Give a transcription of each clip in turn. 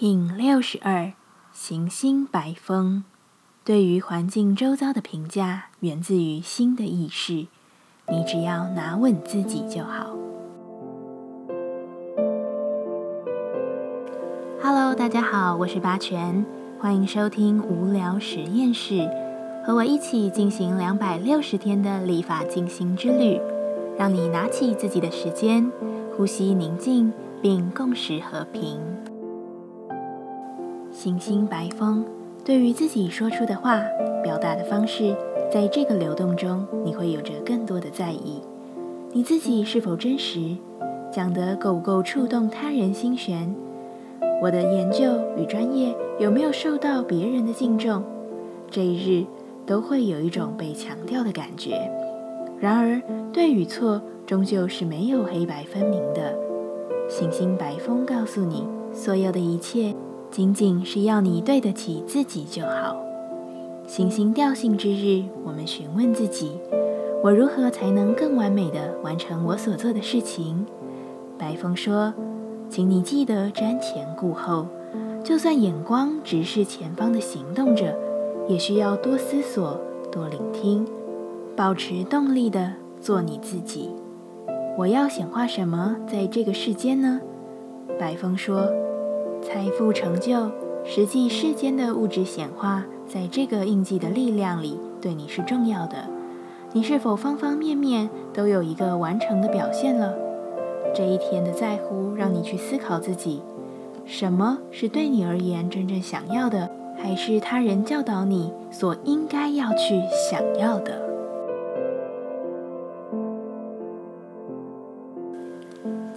King 六十二，行星白风，对于环境周遭的评价源自于新的意识，你只要拿稳自己就好。Hello，大家好，我是八全，欢迎收听无聊实验室，和我一起进行两百六十天的立法进行之旅，让你拿起自己的时间，呼吸宁静，并共识和平。行星白风，对于自己说出的话，表达的方式，在这个流动中，你会有着更多的在意。你自己是否真实？讲得够不够触动他人心弦？我的研究与专业有没有受到别人的敬重？这一日都会有一种被强调的感觉。然而，对与错终究是没有黑白分明的。行星白风告诉你，所有的一切。仅仅是要你对得起自己就好。行星调性之日，我们询问自己：我如何才能更完美的完成我所做的事情？白风说：“请你记得瞻前顾后，就算眼光直视前方的行动者，也需要多思索、多聆听，保持动力的做你自己。我要显化什么在这个世间呢？”白风说。财富成就，实际世间的物质显化，在这个印记的力量里，对你是重要的。你是否方方面面都有一个完成的表现了？这一天的在乎，让你去思考自己：什么是对你而言真正想要的，还是他人教导你所应该要去想要的？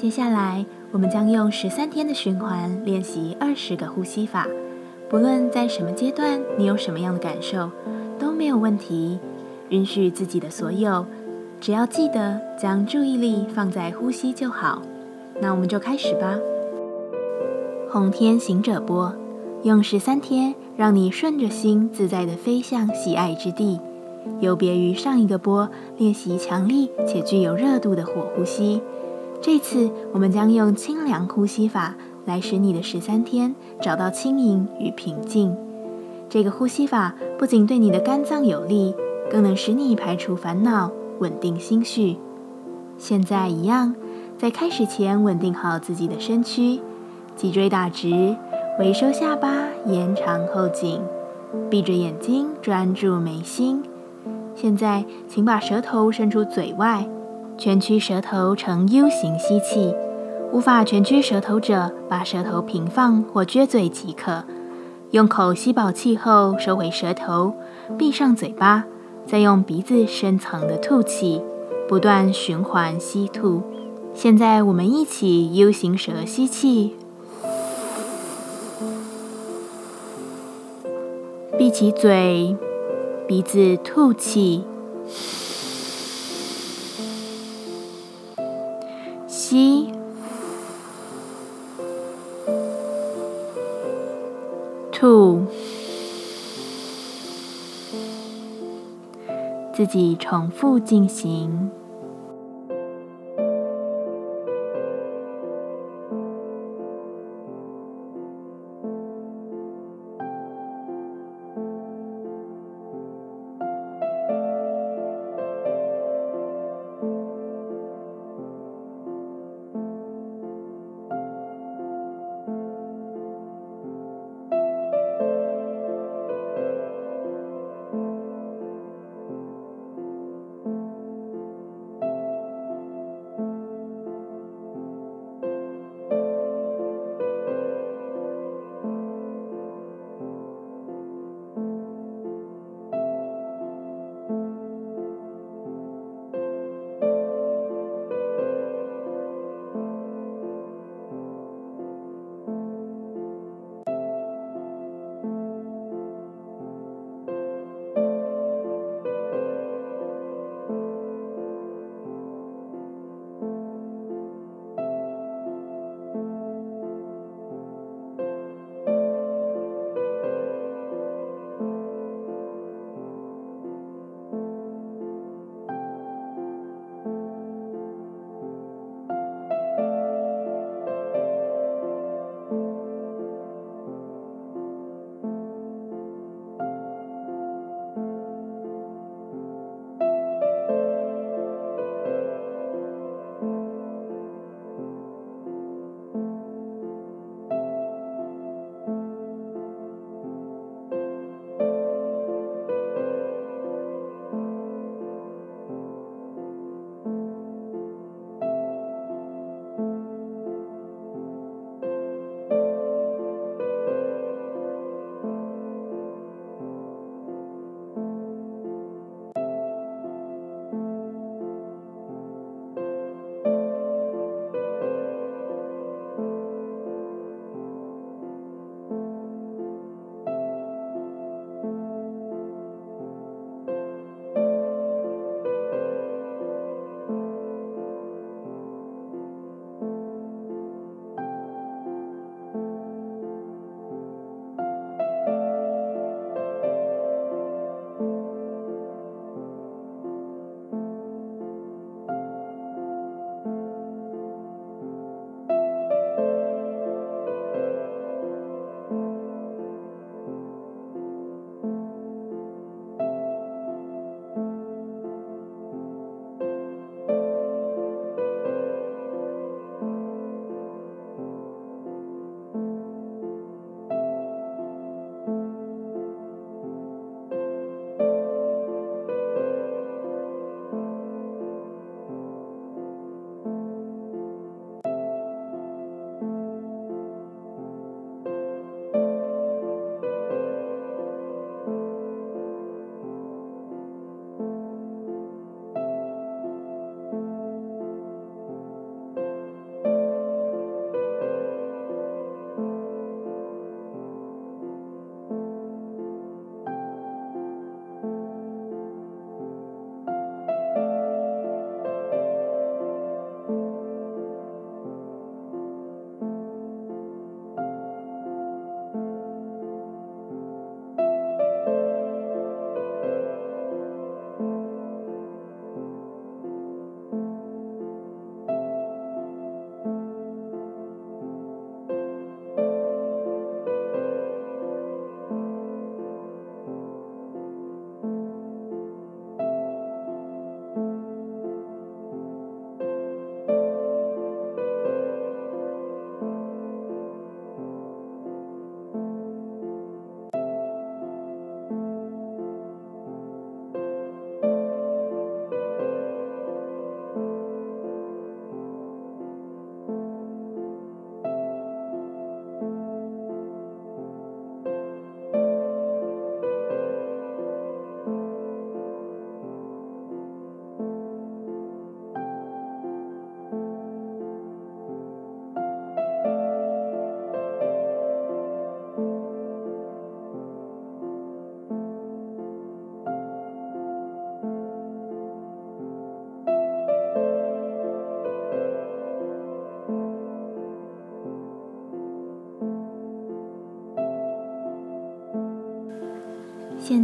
接下来。我们将用十三天的循环练习二十个呼吸法，不论在什么阶段，你有什么样的感受都没有问题。允许自己的所有，只要记得将注意力放在呼吸就好。那我们就开始吧。红天行者波，用十三天让你顺着心自在的飞向喜爱之地。有别于上一个波，练习强力且具有热度的火呼吸。这次我们将用清凉呼吸法来使你的十三天找到轻盈与平静。这个呼吸法不仅对你的肝脏有利，更能使你排除烦恼，稳定心绪。现在一样，在开始前稳定好自己的身躯，脊椎打直，微收下巴，延长后颈，闭着眼睛专注眉心。现在，请把舌头伸出嘴外。蜷曲舌头呈 U 型吸气，无法蜷曲舌头者，把舌头平放或撅嘴即可。用口吸饱气后收回舌头，闭上嘴巴，再用鼻子深层的吐气，不断循环吸吐。现在我们一起 U 型舌吸气，闭起嘴，鼻子吐气。吸，吐，自己重复进行。